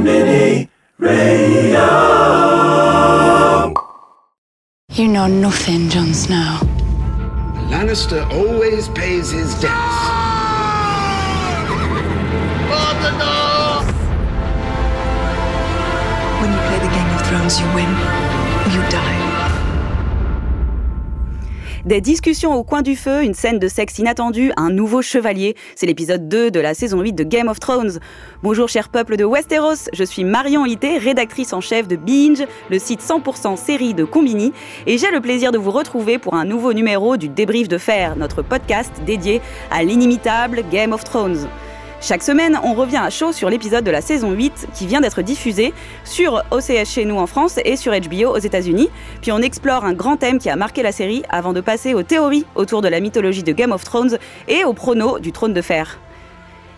Mini Radio. You know nothing, Jon Snow. Lannister always pays his debts. When you play the Game of Thrones, you win or you die. Des discussions au coin du feu, une scène de sexe inattendue, un nouveau chevalier. C'est l'épisode 2 de la saison 8 de Game of Thrones. Bonjour cher peuple de Westeros, je suis Marion Ité, rédactrice en chef de Binge, le site 100% série de Combini, et j'ai le plaisir de vous retrouver pour un nouveau numéro du Débrief de Fer, notre podcast dédié à l'inimitable Game of Thrones. Chaque semaine, on revient à chaud sur l'épisode de la saison 8 qui vient d'être diffusé sur OCS chez nous en France et sur HBO aux États-Unis. Puis on explore un grand thème qui a marqué la série avant de passer aux théories autour de la mythologie de Game of Thrones et au prono du trône de fer.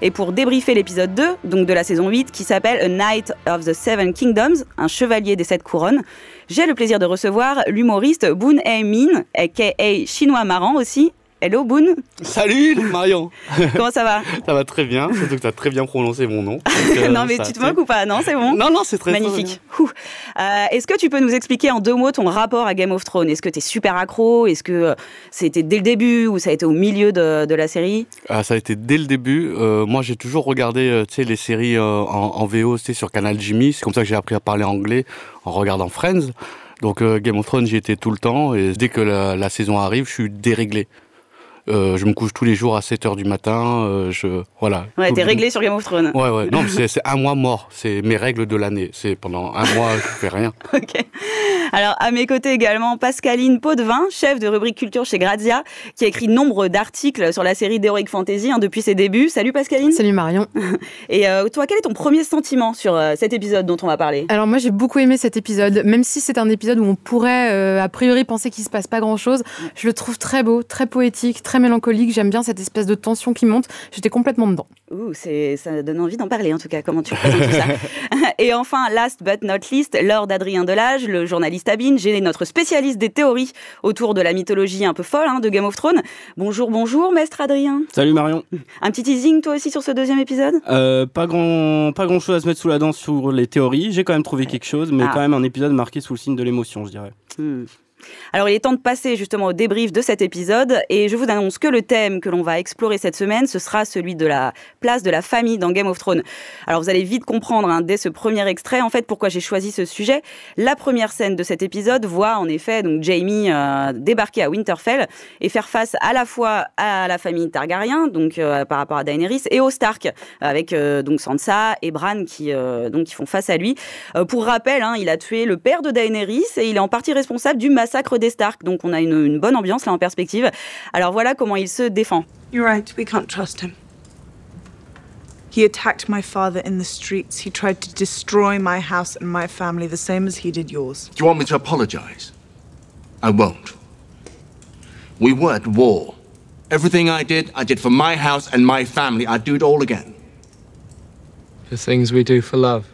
Et pour débriefer l'épisode 2, donc de la saison 8, qui s'appelle A Knight of the Seven Kingdoms, un chevalier des sept couronnes, j'ai le plaisir de recevoir l'humoriste Boon Hae Min, aka Chinois Marrant aussi. Hello Boon, Salut Marion comment ça va Ça va très bien, surtout que tu as très bien prononcé mon nom. Euh, Non mais ça tu te moques ou pas Non, c'est bon Non, non, c'est très Magnifique. Euh, Est-ce que tu peux nous expliquer en deux mots ton rapport à Game of Thrones? Est-ce que tu es super accro? Est-ce que euh, c'était dès le début ou ça a été au milieu de, de la série? Ah, ça a été dès le début. Euh, moi, j'ai toujours regardé euh, les séries euh, en, en VO sur Canal Jimmy. C'est comme ça que j'ai appris à parler anglais en regardant Friends. Donc euh, Game of Thrones, j'y étais tout le temps. Et dès que la, la saison arrive, je suis déréglé. Euh, je me couche tous les jours à 7h du matin. euh, je, voilà. Ouais, t'es réglé sur Game of Thrones. Ouais, ouais. Non, mais c'est c'est un mois mort. C'est mes règles de l'année. C'est pendant un mois, je fais rien. Ok. Alors, à mes côtés également, Pascaline Potvin, chef de rubrique culture chez Grazia, qui a écrit nombre d'articles sur la série d'Heroic Fantasy hein, depuis ses débuts. Salut Pascaline. Salut Marion. Et euh, toi, quel est ton premier sentiment sur euh, cet épisode dont on va parler? Alors moi j'ai beaucoup aimé cet épisode, même si c'est un épisode où on pourrait euh, a priori penser qu'il se passe pas grand chose. Je le trouve très beau, très poétique, très mélancolique. J'aime bien cette espèce de tension qui monte. J'étais complètement dedans. Ouh, c'est, ça donne envie d'en parler en tout cas, comment tu présentes tout ça. Et enfin, last but not least, Lord Adrien Delage, le journaliste Binge et notre spécialiste des théories autour de la mythologie un peu folle hein, de Game of Thrones. Bonjour, bonjour, maître Adrien. Salut Marion. Un petit teasing toi aussi sur ce deuxième épisode? Euh, pas grand, pas grand chose à se mettre sous la dent sur les théories. J'ai quand même trouvé quelque chose, mais Ah. quand même un épisode marqué sous le signe de l'émotion, je dirais. Hmm. Alors il est temps de passer justement au débrief de cet épisode et je vous annonce que le thème que l'on va explorer cette semaine, ce sera celui de la place de la famille dans Game of Thrones. Alors vous allez vite comprendre hein, dès ce premier extrait en fait pourquoi j'ai choisi ce sujet. La première scène de cet épisode voit en effet donc Jamie euh, débarquer à Winterfell et faire face à la fois à la famille Targaryen donc euh, par rapport à Daenerys et aux Stark avec euh, donc Sansa et Bran qui donc qui font face à lui. Pour rappel, hein, il a tué le père de Daenerys et il est en partie responsable du massacre des Stark. Donc on a une, une bonne ambiance là en perspective. Alors voilà comment il se défend. You're right, we can't trust him. He attacked my father in the streets. He tried to destroy my house and my family, the same as he did yours. Do you want me to apologize? I won't. We were at war. Everything I did, I did for my house and my family. I'd do it all again. The things we do for love.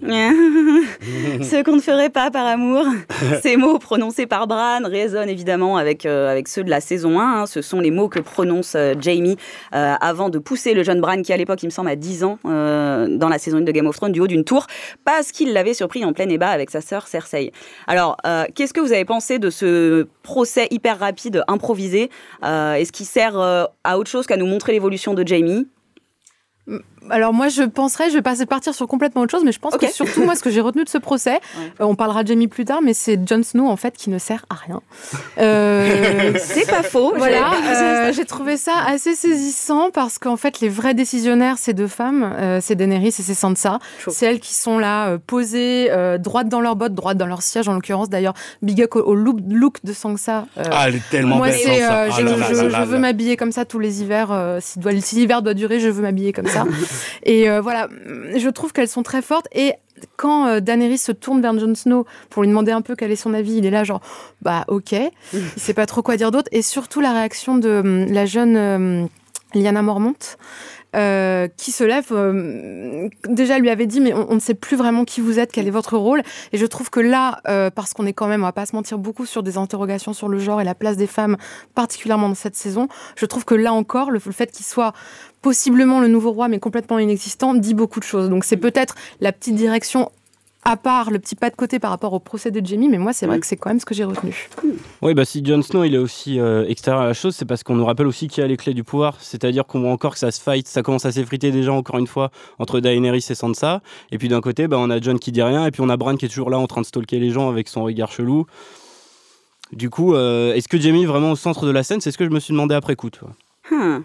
Ce qu'on ne ferait pas par amour. Ces mots prononcés par Bran résonnent évidemment avec, euh, avec ceux de la saison 1. hein. Ce sont les mots que prononce euh, Jamie euh, avant de pousser le jeune Bran qui à l'époque, il me semble, a 10 ans dans la saison 1 de Game of Thrones du haut d'une tour parce qu'il l'avait surpris en plein ébat avec sa sœur Cersei. Alors, qu'est-ce que vous avez pensé de ce procès hyper rapide, improvisé? Est-ce qu'il sert à autre chose qu'à nous montrer l'évolution de Jamie? Alors moi je penserais, je vais passer partir sur complètement autre chose, mais je pense que surtout moi ce que j'ai retenu de ce procès, euh, on parlera de Jamie plus tard, mais c'est Jon Snow en fait qui ne sert à rien. Euh, C'est pas faux. Voilà, euh, j'ai trouvé ça assez saisissant parce qu'en fait, les vrais décisionnaires, ces deux femmes, euh, c'est Daenerys et c'est Sansa. C'est elles qui sont là, euh, posées, euh, droites dans leurs bottes, droites dans leur siège, en l'occurrence. D'ailleurs, big up au, look, look de Sansa. euh, Ah, elle est tellement moi, belle. c'est, Sansa. euh, Ah je, veux m'habiller comme ça tous les hivers. euh, si, doit- si l'hiver doit durer, je veux m'habiller comme ça. et euh, voilà, je trouve qu'elles sont très fortes. Et quand euh, Daenerys se tourne vers Jon Snow pour lui demander un peu quel est son avis, il est là genre, bah ok, il sait pas trop quoi dire d'autre. Et surtout la réaction de hum, la jeune... hum, Lyanna Mormont, euh, qui se lève. euh, déjà, lui avait dit, mais on, on ne sait plus vraiment qui vous êtes, quel est votre rôle. Et je trouve que là, euh, parce qu'on est quand même, on va pas se mentir, beaucoup sur des interrogations sur le genre et la place des femmes, particulièrement dans cette saison, je trouve que là encore, le, le fait qu'il soit possiblement le nouveau roi, mais complètement inexistant, dit beaucoup de choses. Donc c'est peut-être la petite direction à part le petit pas de côté par rapport au procès de Jamie, mais moi c'est vrai que c'est quand même ce que j'ai retenu. Oui, bah si Jon Snow il est aussi euh, extérieur à la chose, c'est parce qu'on nous rappelle aussi qui a les clés du pouvoir. C'est-à-dire qu'on voit encore que ça se fight, ça commence à s'effriter déjà encore une fois entre Daenerys et Sansa. Et puis d'un côté, bah, on a Jon qui dit rien, et puis on a Bran qui est toujours là en train de stalker les gens avec son regard chelou. Du coup, euh, est-ce que Jamie est vraiment au centre de la scène C'est ce que je me suis demandé après coup. tu vois.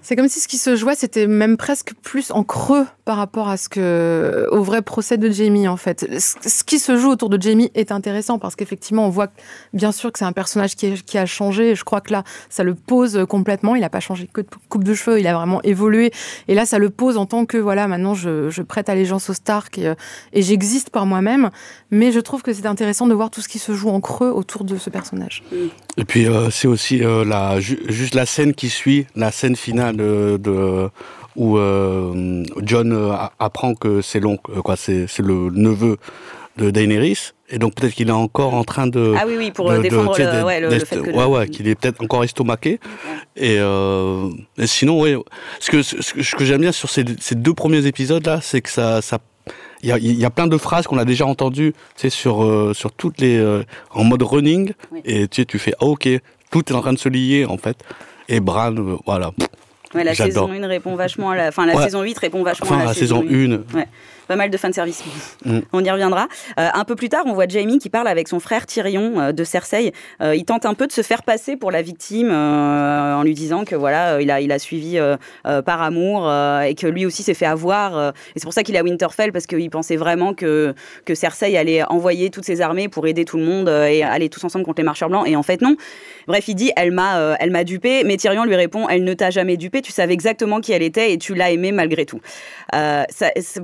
C'est comme si ce qui se jouait, c'était même presque plus en creux par rapport à ce que, au vrai procès de Jamie, en fait. Ce qui se joue autour de Jamie est intéressant parce qu'effectivement, on voit bien sûr que c'est un personnage qui, est- qui a changé. Et je crois que là, ça le pose complètement. Il n'a pas changé que de coupe de cheveux, il a vraiment évolué. Et là, ça le pose en tant que, voilà, maintenant, je, je prête allégeance au Stark et, euh, et j'existe par moi-même. Mais je trouve que c'est intéressant de voir tout ce qui se joue en creux autour de ce personnage. Et puis euh, c'est aussi euh, la, ju- juste la scène qui suit, la scène finale de, de- où euh, John euh, apprend que c'est l'oncle, euh, quoi, c'est c'est le neveu de Daenerys. Et donc peut-être qu'il est encore en train de. Ah oui, oui, pour de- défendre le- ouais, le- fait que- ouais, ouais, qu'il est peut-être encore estomaqué. Et, euh, et sinon, oui, ce que, ce que, j'aime bien sur ces, ces deux premiers épisodes là, c'est que ça, ça, il y a, il y a plein de phrases qu'on a déjà entendues, tu sais, sur, euh, sur toutes les, euh, en mode running. Et tu sais, tu fais, ah, ok, tout est en train de se lier en fait. Et Bran, euh, voilà. Ouais, la saison 1 répond vachement à la. Enfin, la Ouais. saison 8 répond vachement Enfin, à la, la saison 1. Ouais. Pas mal de fanservice. Mm. On y reviendra. Euh, un peu plus tard, on voit Jamie qui parle avec son frère Tyrion euh, de Cersei. Euh, il tente un peu de se faire passer pour la victime en lui disant que voilà, il a, il a suivi par amour et que lui aussi s'est fait avoir. et c'est pour ça qu'il est à Winterfell parce qu'il pensait vraiment que, que Cersei allait envoyer toutes ses armées pour aider tout le monde et aller tous ensemble contre les marcheurs blancs. Et en fait, non. Bref, il dit elle m'a elle m'a dupé, mais Tyrion lui répond elle ne t'a jamais dupé, tu savais exactement qui elle était et tu l'as aimée malgré tout. Euh,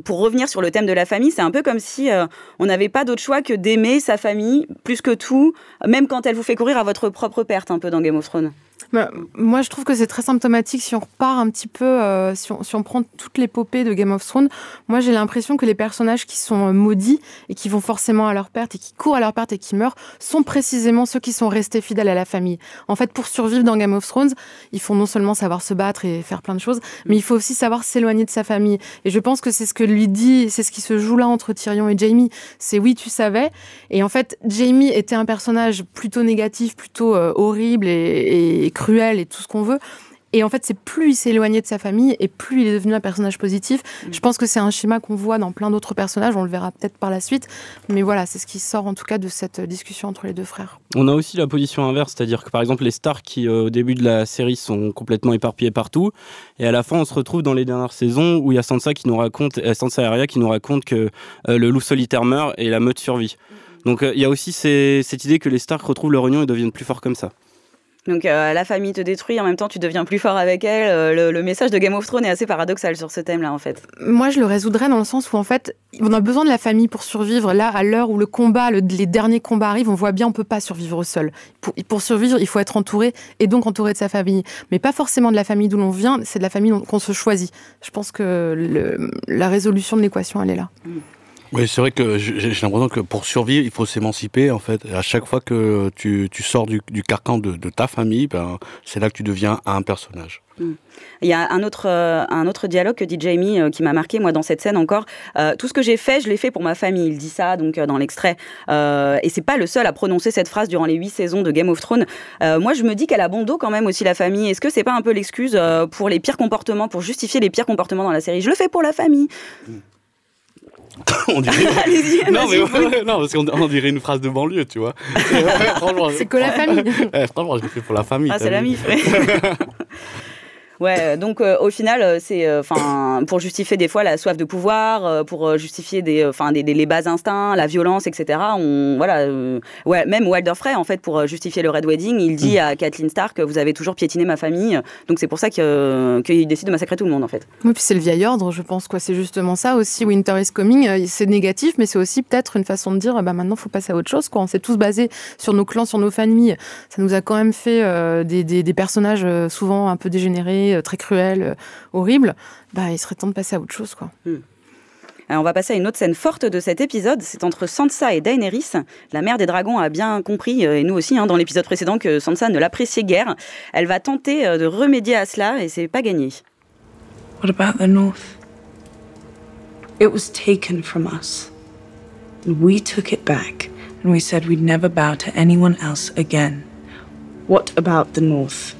pour revenir sur le thème de la famille, c'est un peu comme si euh, on n'avait pas d'autre choix que d'aimer sa famille plus que tout, même quand elle vous fait courir à votre propre perte, un peu dans Game of Thrones. Bah, moi, je trouve que c'est très symptomatique si on repart un petit peu, euh, si, on, si on prend toute l'épopée de Game of Thrones. Moi, j'ai l'impression que les personnages qui sont euh, maudits et qui vont forcément à leur perte et qui courent à leur perte et qui meurent sont précisément ceux qui sont restés fidèles à la famille. En fait, pour survivre dans Game of Thrones, il faut non seulement savoir se battre et faire plein de choses, mais il faut aussi savoir s'éloigner de sa famille. Et je pense que c'est ce que lui dit, c'est ce qui se joue là entre Tyrion et Jamie. C'est oui, tu savais. Et en fait, Jamie était un personnage plutôt négatif, plutôt euh, horrible et, et cruel et tout ce qu'on veut. Et en fait, c'est plus il s'est éloigné de sa famille et plus il est devenu un personnage positif. Je pense que c'est un schéma qu'on voit dans plein d'autres personnages. On le verra peut-être par la suite. Mais voilà, c'est ce qui sort en tout cas de cette discussion entre les deux frères. On a aussi la position inverse, c'est-à-dire que par exemple les stars qui euh, au début de la série sont complètement éparpillés partout, et à la fin on se retrouve dans les dernières saisons où il y a Sansa qui nous raconte, euh, Sansa Arya qui nous raconte que euh, le loup solitaire meurt et la meute survit. Donc euh, il y a aussi ces- cette idée que les Stark retrouvent leur union et deviennent plus forts comme ça. Donc euh, la famille te détruit, en même temps tu deviens plus fort avec elle. Euh, le, le message de Game of Thrones est assez paradoxal sur ce thème-là en fait. Moi, je le résoudrais dans le sens où, en fait, on a besoin de la famille pour survivre. Là, à l'heure où le combat, le- les derniers combats arrivent, on voit bien on peut pas survivre seul. Pour, pour survivre, il faut être entouré et donc entouré de sa famille. Mais pas forcément de la famille d'où l'on vient, c'est de la famille qu'on se choisit. Je pense que le- la résolution de l'équation, elle est là. Oui, c'est vrai que j'ai l'impression que pour survivre, il faut s'émanciper en fait. Et à chaque fois que tu, tu sors du, du carcan de, de ta famille, ben, c'est là que tu deviens un personnage. Il y a un autre, euh, un autre dialogue que dit Jamie euh, qui m'a marqué, moi, dans cette scène encore. Euh, tout ce que j'ai fait, je l'ai fait pour ma famille. Il dit ça, donc, dans l'extrait. Et c'est pas le seul à prononcer cette phrase durant les huit saisons de Game of Thrones. Moi, je me dis qu'elle a bon dos quand même aussi, la famille. Est-ce que c'est pas un peu l'excuse pour les pires comportements, pour justifier les pires comportements dans la série? Je le fais pour la famille. on dirait... Non, mais ouais, non, parce qu'on on dirait une phrase de banlieue, tu vois. C'est que la famille. Ouais, franchement, je le fais pour la famille. Ah, c'est la mif, ouais. Ouais, donc euh, au final, euh, c'est enfin pour justifier des fois la soif de pouvoir, euh, pour euh, justifier des, enfin des, des- les bas instincts, la violence, etc. On voilà, euh, ouais, même Walder Frey en fait pour euh, justifier le Red Wedding, il dit à Kathleen Stark vous avez toujours piétiné ma famille, donc c'est pour ça euh, qu'il décide de massacrer tout le monde en fait. Oui, puis c'est le vieil ordre, je pense. quoi. C'est justement ça aussi. Winter is coming, euh, c'est négatif, mais c'est aussi peut-être une façon de dire ah bah, maintenant, il faut passer à autre chose. Quoi. On s'est tous basés sur nos clans, sur nos familles. Ça nous a quand même fait euh, des, des- des personnages euh, souvent un peu dégénérés, euh, très cruels, euh, horribles. Bah, il serait temps de passer à autre chose, quoi. Alors, on va passer à une autre scène forte de cet épisode. C'est entre Sansa et Daenerys. La mère des dragons a bien compris, euh, et nous aussi, hein, dans l'épisode précédent, que Sansa ne l'appréciait guère. Elle va tenter euh, de remédier à cela, et c'est pas gagné. What about the North? It was taken from us. And we took it back, and we said we'd never bow to anyone else again. What about the North?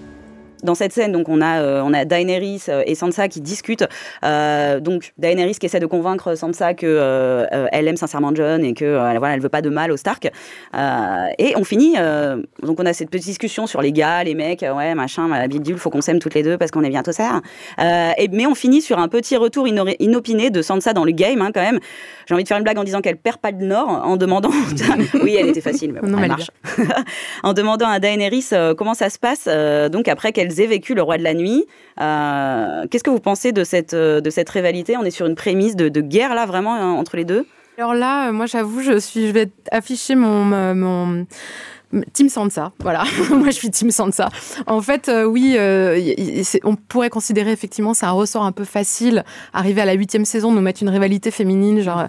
Dans cette scène, donc on a euh, on a Daenerys euh, et Sansa qui discutent. Euh, donc Daenerys qui essaie de convaincre Sansa que euh, euh, elle aime sincèrement John et que voilà elle veut pas de mal aux Stark. Et on finit. donc on a cette petite discussion sur les gars, les mecs, ouais machin, deal, faut qu'on s'aime toutes les deux parce qu'on est bientôt ça. Et mais on finit sur un petit retour ino- inopiné de Sansa dans le game hein, quand même. J'ai envie de faire une blague en disant qu'elle perd pas le nord en demandant. oui, elle était facile, mais bon, Non, elle marche. en demandant à Daenerys comment ça se passe, donc après qu'elles aient vécu le roi de la nuit. Euh, Qu'est-ce que vous pensez de cette, euh, de cette rivalité? On est sur une prémisse de, guerre là, vraiment, hein, entre les deux? Alors là, euh, moi j'avoue, je je vais afficher mon, mon Team Sansa. Voilà, moi je suis Team Sansa. En fait, oui, on pourrait considérer effectivement c'est un ressort un peu facile, arriver à la huitième saison, nous mettre une rivalité féminine, genre.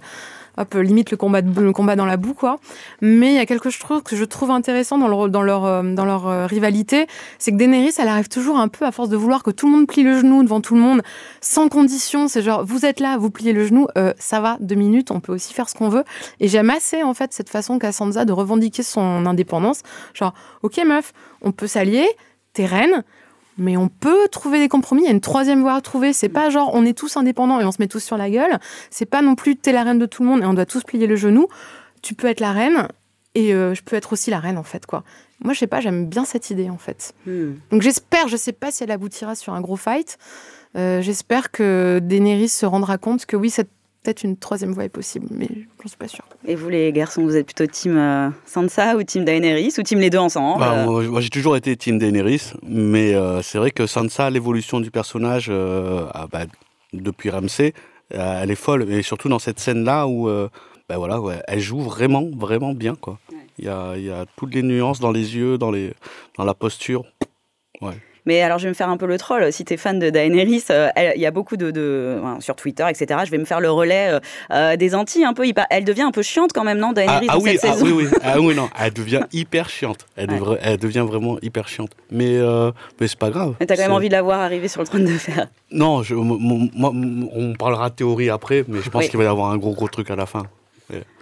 Hop, euh, limite le combat, le combat dans la boue, quoi. Mais il y a quelque chose que je trouve intéressant dans, le, dans leur, euh, dans leur euh, rivalité, c'est que Daenerys, elle arrive toujours un peu à force de vouloir que tout le monde plie le genou devant tout le monde, sans condition. C'est genre, vous êtes là, vous pliez le genou, ça va, deux minutes, on peut aussi faire ce qu'on veut. Et j'aime assez, en fait, cette façon qu'a Sansa de revendiquer son indépendance. Genre, ok, meuf, on peut s'allier, t'es reine, mais on peut trouver des compromis. Il y a une troisième voie à trouver. C'est pas genre, on est tous indépendants et on se met tous sur la gueule. C'est pas non plus, t'es la reine de tout le monde et on doit tous plier le genou. Tu peux être la reine et euh, je peux être aussi la reine, en fait, quoi. Moi, je sais pas, j'aime bien cette idée, en fait. Hmm. Donc j'espère, je sais pas si elle aboutira sur un gros fight. Euh, j'espère que Daenerys se rendra compte que oui, c'est peut-être une troisième voie est possible, mais j'en suis pas sûre. Et vous les garçons, vous êtes plutôt team euh, Sansa ou team Daenerys ou team les deux ensemble Bah, Euh, moi, moi, j'ai toujours été Team Daenerys, mais euh, c'est vrai que Sansa, l'évolution du personnage euh, ah, bah, depuis Ramsay, euh, elle est folle. Et surtout dans cette scène-là où euh, bah, voilà, ouais, elle joue vraiment, vraiment bien. quoi. Il y, a, il y a toutes les nuances dans les yeux, dans, les, dans la posture. Ouais. Mais alors, je vais me faire un peu le troll. Si tu es fan de Daenerys, euh, il y a beaucoup de, de- enfin, sur Twitter, etc. Je vais me faire le relais euh, euh, des Antilles un peu. Elle devient un peu chiante quand même, non, Ah, Daenerys ah dans oui, cette ah saison? oui, oui, ah oui, non, elle devient hyper chiante. Elle, Ouais. devrait- elle devient vraiment hyper chiante. Mais, euh, mais c'est pas grave. Mais t'as quand même envie de la voir arriver sur le trône de fer. Non, je, moi, on parlera théorie après, mais je pense Oui. qu'il va y avoir un gros, gros truc à la fin.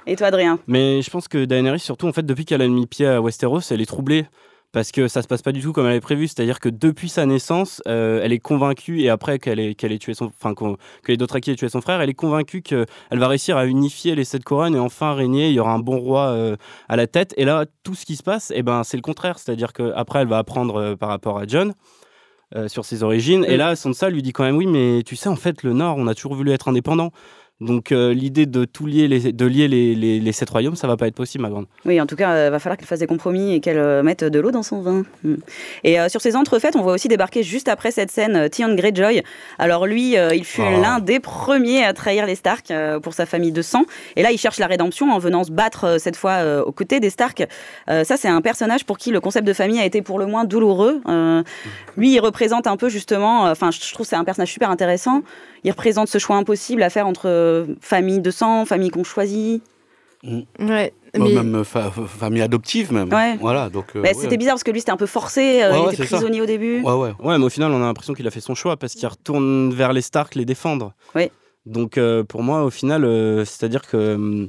Et toi, Adrien? Mais je pense que Daenerys, surtout, en fait, depuis qu'elle a mis pied à Westeros, elle est troublée. Parce que ça se passe pas du tout comme elle avait prévu. C'est-à-dire que depuis sa naissance, euh, elle est convaincue, et après qu'elle ait, qu'elle ait tué son. Enfin, que les Dothraki aient tué son frère, elle est convaincue qu'elle va réussir à unifier les sept couronnes et enfin régner. Il y aura un bon roi euh, à la tête. Et là, tout ce qui se passe, eh ben, c'est le contraire. C'est-à-dire qu'après, elle va apprendre euh, par rapport à John. sur ses origines. Et là, Sansa lui dit quand même oui, mais tu sais, en fait, le Nord, on a toujours voulu être indépendant. Donc euh, l'idée de tout lier, les, de lier les, les, les sept royaumes, ça va pas être possible, ma grande. Oui, en tout cas, il va falloir qu'elle fasse des compromis et qu'elle euh, mette de l'eau dans son vin. Mm. Et euh, sur ces entrefaites, on voit aussi débarquer juste après cette scène euh, Theon Greyjoy. Alors lui, euh, il fut Oh. l'un des premiers à trahir les Stark euh, pour sa famille de sang. Et là, il cherche la rédemption en venant se battre euh, cette fois euh, aux côtés des Stark. Euh, ça, c'est un personnage pour qui le concept de famille a été pour le moins douloureux. Euh, lui, il représente un peu justement. euh, Enfin, je trouve que c'est un personnage super intéressant. Il représente ce choix impossible à faire entre euh, famille de sang, famille qu'on choisit. Mm. Ouais, mais Même fa- fa- famille adoptive, même. Ouais. Voilà, donc. euh, Bah, ouais. C'était bizarre parce que lui, c'était un peu forcé. euh, Ouais, il ouais, était ça. prisonnier au début. Ouais, ouais. Ouais, mais au final, on a l'impression qu'il a fait son choix parce qu'il retourne vers les Stark les défendre. Oui. Donc, euh, pour moi, au final, euh, c'est-à-dire que hum,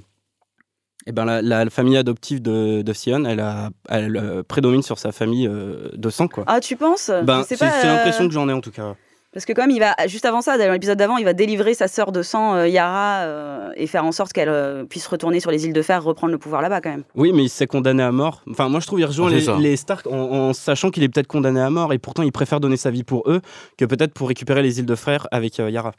eh ben, la, la famille adoptive de, de Sion, elle, a, elle euh, prédomine sur sa famille euh, de sang, quoi. Ah, tu penses? Ben, c'est euh, l'impression que j'en ai en tout cas. Parce que quand même, il va juste avant ça, dans l'épisode d'avant, il va délivrer sa sœur de sang, euh, Yara, euh, et faire en sorte qu'elle euh, puisse retourner sur les îles de fer, reprendre le pouvoir là-bas quand même. Oui, mais il s'est condamné à mort. Enfin, moi, je trouve qu'il rejoint Ah, les, Stark en, en sachant qu'il est peut-être condamné à mort et pourtant il préfère donner sa vie pour eux que peut-être pour récupérer les îles de frères avec euh, Yara.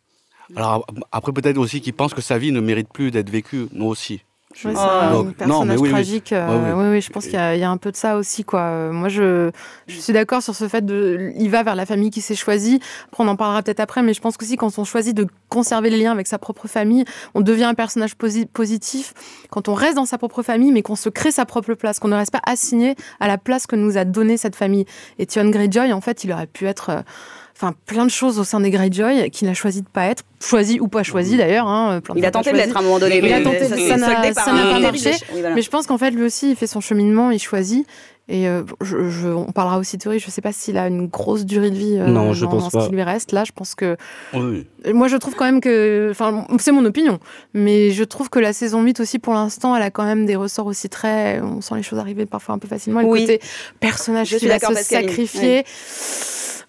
Alors après, peut-être aussi qu'il pense que sa vie ne mérite plus d'être vécue, nous aussi. C'est Ah, un donc, non, personnage mais oui, oui. tragique. euh, oui. je pense qu'il y, a- il y a un peu de ça aussi. Quoi. Euh, Moi, je, je suis d'accord sur ce fait de. Il va vers la famille qui s'est choisie. Après, on en parlera peut-être après, mais je pense qu'aussi, quand on choisit de conserver les liens avec sa propre famille, on devient un personnage posi- positif. Quand on reste dans sa propre famille, mais qu'on se crée sa propre place, qu'on ne reste pas assigné à la place que nous a donnée cette famille. Et Tion Greyjoy, en fait, il aurait pu être. Enfin plein de choses au sein des Greyjoy qu'il a choisi de pas être, choisi ou pas choisi d'ailleurs. Hein, il a tenté de l'être à un moment donné. Il a tenté, ça n'a pas marché. Mais je pense qu'en fait lui aussi il fait son cheminement, il choisit. Et euh, je, on parlera aussi de théorie. Je ne sais pas s'il a une grosse durée de vie euh, non, je dans, pense ce qui lui reste. Là, je pense que. Moi, je trouve quand même que. Enfin, c'est mon opinion. Mais je trouve que la saison 8 aussi, pour l'instant, elle a quand même des ressorts aussi très. On sent les choses arriver parfois un peu facilement. Le côté personnage qui va se sacrifier.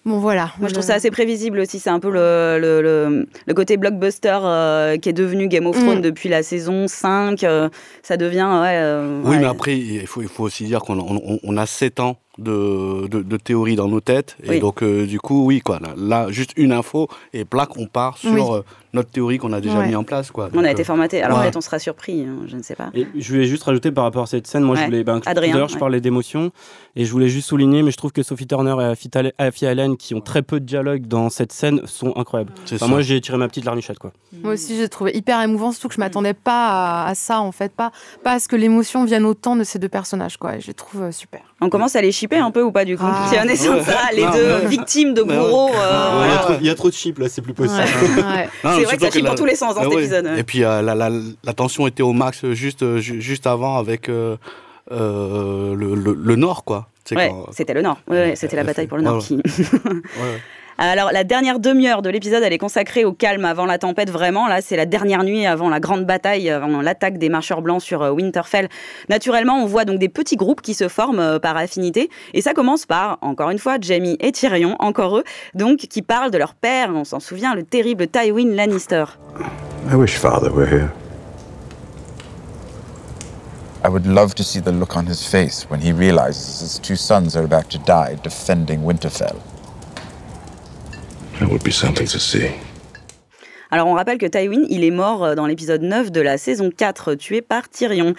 Bon, voilà. Moi, je trouve ça assez prévisible aussi. C'est un peu le, le, le, côté blockbuster euh, qui est devenu Game of Thrones mm. depuis la saison 5. Euh, ça devient. Ouais, euh, oui, mais après, il faut, il faut aussi dire qu'on on, on a 7 ans de, de, théorie dans nos têtes. Et donc, du coup, oui, quoi. Là, juste une info et plaque, on part sur notre théorie qu'on a déjà mis en place. Quoi. on a été formaté. Alors peut-être on sera surpris, hein, je ne sais pas. Et je voulais juste rajouter par rapport à cette scène, moi je voulais, ben, tout à l'heure je parlais d'émotion et je voulais juste souligner, mais je trouve que Sophie Turner et Afia Allen qui ont très peu de dialogue dans cette scène sont incroyables. moi j'ai tiré ma petite larmichette quoi. Moi aussi j'ai trouvé hyper émouvant, surtout que je m'attendais pas à, ça en fait, pas, pas à ce que l'émotion vienne autant de ces deux personnages quoi. je les trouve euh, super. On commence à les shipper un peu ou pas du coup ah. C'est ça, les deux victimes de bourreaux. Euh, il y, a trop de chips là, c'est plus possible. c'est vrai que ça chie pour tous les sens dans ah cet épisode. Et puis euh, la, la, la, tension était au max juste, euh, juste avant avec euh, le, le, Nord, quoi. Ouais, c'était le Nord. Ouais, c'était la bataille pour le Nord qui. Alors, la dernière demi-heure de l'épisode, elle est consacrée au calme avant la tempête, vraiment. Là, c'est la dernière nuit avant la grande bataille, avant l'attaque des marcheurs blancs sur euh, Winterfell. Naturellement, on voit donc des petits groupes qui se forment euh, par affinité. Et ça commence par, encore une fois, Jamie et Tyrion, encore eux, donc, qui parlent de leur père, on s'en souvient, le terrible Tywin Lannister. I wish father were here. I would love to see the look on his face when he realizes his two sons are about to die defending Winterfell. That would be something to see. Alors on rappelle que Tywin, il est mort euh, dans l'épisode 9 de la saison 4, tué par Tyrion.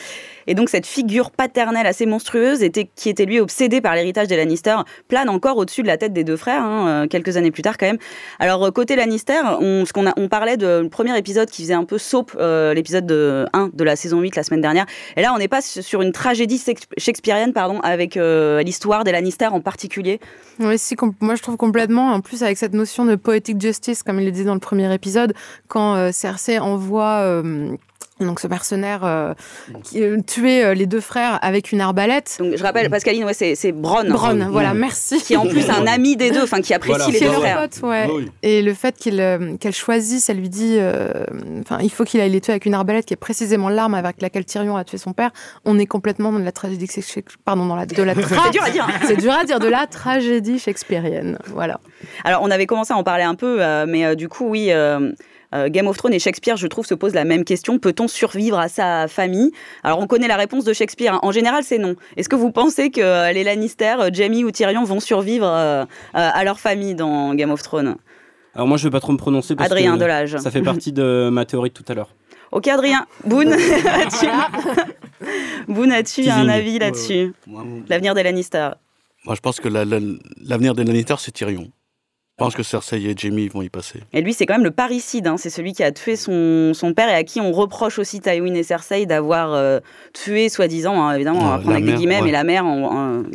Et donc cette figure paternelle assez monstrueuse, qui était lui obsédé par l'héritage des Lannister, plane encore au-dessus de la tête des deux frères, hein, euh, quelques années plus tard quand même. Alors euh, côté Lannister, on, ce a, on parlait du premier épisode qui faisait un peu soap, l'épisode 1 de la saison 8 la semaine dernière. Et là, on n'est pas sur une tragédie shakespearienne, pardon, avec l'histoire des Lannister en particulier. Oui, si, moi je trouve complètement, en plus avec cette notion de poetic justice, comme il le dit dans le premier épisode, quand Cersei envoie donc ce mercenaire euh, qui euh, tuait euh, les deux frères avec une arbalète. Donc je rappelle, Pascaline, ouais, c'est Bron. Bron, voilà, merci. Qui est en plus un ami des deux, enfin qui apprécie les deux frères. ouais. Et le fait qu'elle choisisse, elle lui dit, enfin il faut qu'il aille les tuer avec une arbalète qui est précisément l'arme avec laquelle Tyrion a tué son père. On est complètement dans la tragédie, pardon, dans la de la. c'est dur à dire. c'est dur à dire de la tragédie shakespearienne, voilà. Alors on avait commencé à en parler un peu, mais du coup oui. Euh, Game of Thrones et Shakespeare, je trouve, se posent la même question. Peut-on survivre à sa famille? Alors, on connaît la réponse de Shakespeare. Hein. En général, c'est non. Est-ce que vous pensez que euh, les Lannister, euh, Jamie ou Tyrion vont survivre à leur famille dans Game of Thrones? Alors moi je ne vais pas trop me prononcer parce Adrien que ça fait partie de ma théorie de tout à l'heure. Ok Adrien, Boone, as-tu Boone, as-tu un avis là-dessus? L'avenir des Lannister Moi je pense que l'avenir des Lannister c'est Tyrion. Je pense que Cersei et Jamie vont y passer. Et lui, c'est quand même le parricide. Hein. C'est celui qui a tué son, son, père et à qui on reproche aussi Tywin et Cersei d'avoir euh, tué, soi-disant, hein, évidemment, on va prendre avec des guillemets, mais la mère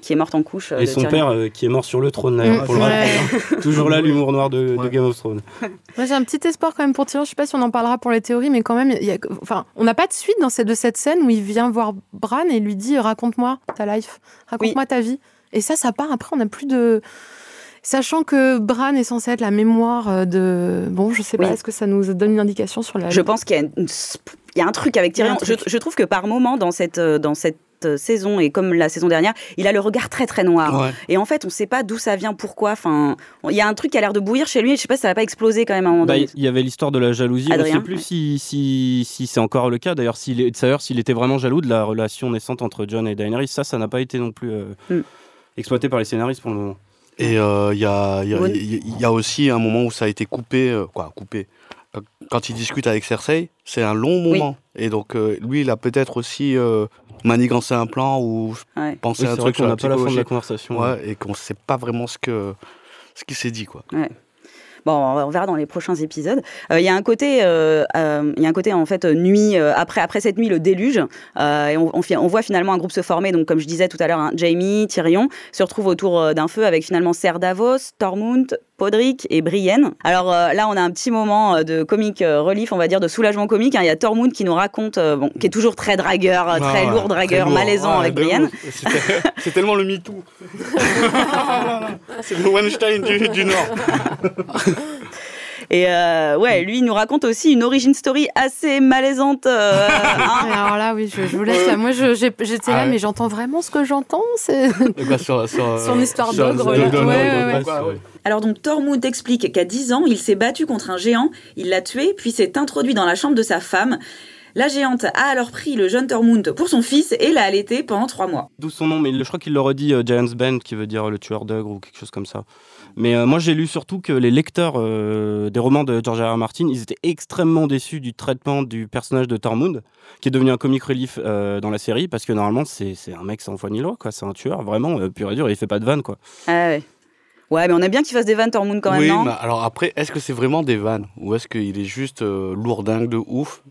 qui est morte en couche. Euh, et son père euh, qui est mort sur le trône, d'ailleurs. Mm. Toujours là, l'humour noir de, Game of Thrones. Moi, j'ai un petit espoir quand même pour Tyrion. Je sais pas si on en parlera pour les théories, mais quand même, y a, enfin, on n'a pas de suite dans cette, de cette scène où il vient voir Bran et lui dit Raconte-moi ta life, raconte-moi ta vie. Et ça, ça part. Après, on n'a plus de. Sachant que Bran est censé être la mémoire euh, de. Bon, je sais pas, est-ce que ça nous donne une indication sur la. Je pense qu'il y a, un truc avec Tyrion. Je, trouve que par moment, dans cette, euh, dans cette euh, saison et comme la saison dernière, il a le regard très très noir. Et en fait, on ne sait pas d'où ça vient, pourquoi. Enfin, il y a un truc qui a l'air de bouillir chez lui. Et je sais pas si ça va pas exploser quand même à un moment bah, Il y avait l'histoire de la jalousie. je ne sais plus si, si, si c'est encore le cas. D'ailleurs, s'il s'il était vraiment jaloux de la relation naissante entre John et Daenerys, ça, ça n'a pas été non plus hmm. exploité par les scénaristes pour le moment. Et il euh, y, a, y, a, y, a, aussi un moment où ça a été coupé, euh, quoi, coupé. Euh, quand il discute avec Cersei, c'est un long moment. Et donc, lui, il a peut-être aussi manigancé un plan ou pensé à un truc sur la, pas la fin de la conversation. Ouais, et qu'on ne sait pas vraiment ce que ce qui s'est dit, quoi. Bon, on verra dans les prochains épisodes. Euh, il y a un côté, euh, euh, il y a un côté en fait nuit après après cette nuit le déluge. et on, voit finalement un groupe se former. Donc comme je disais tout à l'heure, hein, Jamie, Tyrion se retrouvent autour d'un feu avec finalement Ser Davos, Tormund, Podrick et Brienne. Alors euh, là, on a un petit moment euh, de comique euh, relief, on va dire, de soulagement comique. hein. Il y a Tormund qui nous raconte, euh, bon, qui est toujours très dragueur, très Ah, lourd dragueur, très lourd. malaisant Ouais, avec Brienne. C'est tellement le MeToo. C'est le Weinstein du, du Nord. Et euh, ouais, lui, il nous raconte aussi une origin story assez malaisante. euh, hein. Alors là, oui, je, je vous laisse là. Moi, j'étais là, Ah ouais. mais j'entends vraiment ce que j'entends. C'est Eh ben, sur, sur, Son histoire d'ogre, ouais. ouais. Alors donc Tormund explique qu'à 10 ans, il s'est battu contre un géant, il l'a tué, puis s'est introduit dans la chambre de sa femme. La géante a alors pris le jeune Tormund pour son fils et l'a allaité pendant trois mois. D'où son nom, mais je crois qu'il le redit euh, Giant's Bend, qui veut dire le tueur d'ogre ou quelque chose comme ça. Mais euh, moi, j'ai lu surtout que les lecteurs euh, des romans de George R. R. Martin, ils étaient extrêmement déçus du traitement du personnage de Tormund, qui est devenu un comic relief euh, dans la série, parce que normalement, c'est un mec sans foi ni loi, quoi. C'est un tueur, vraiment, euh, pur et dur, et il fait pas de vanne, quoi. Ah ouais. Ouais, mais on aime bien qu'il fasse des vannes Tormund quand même, oui, non mais alors après, est-ce que c'est vraiment des vannes Ou est-ce qu'il est juste euh, lourdingue de ouf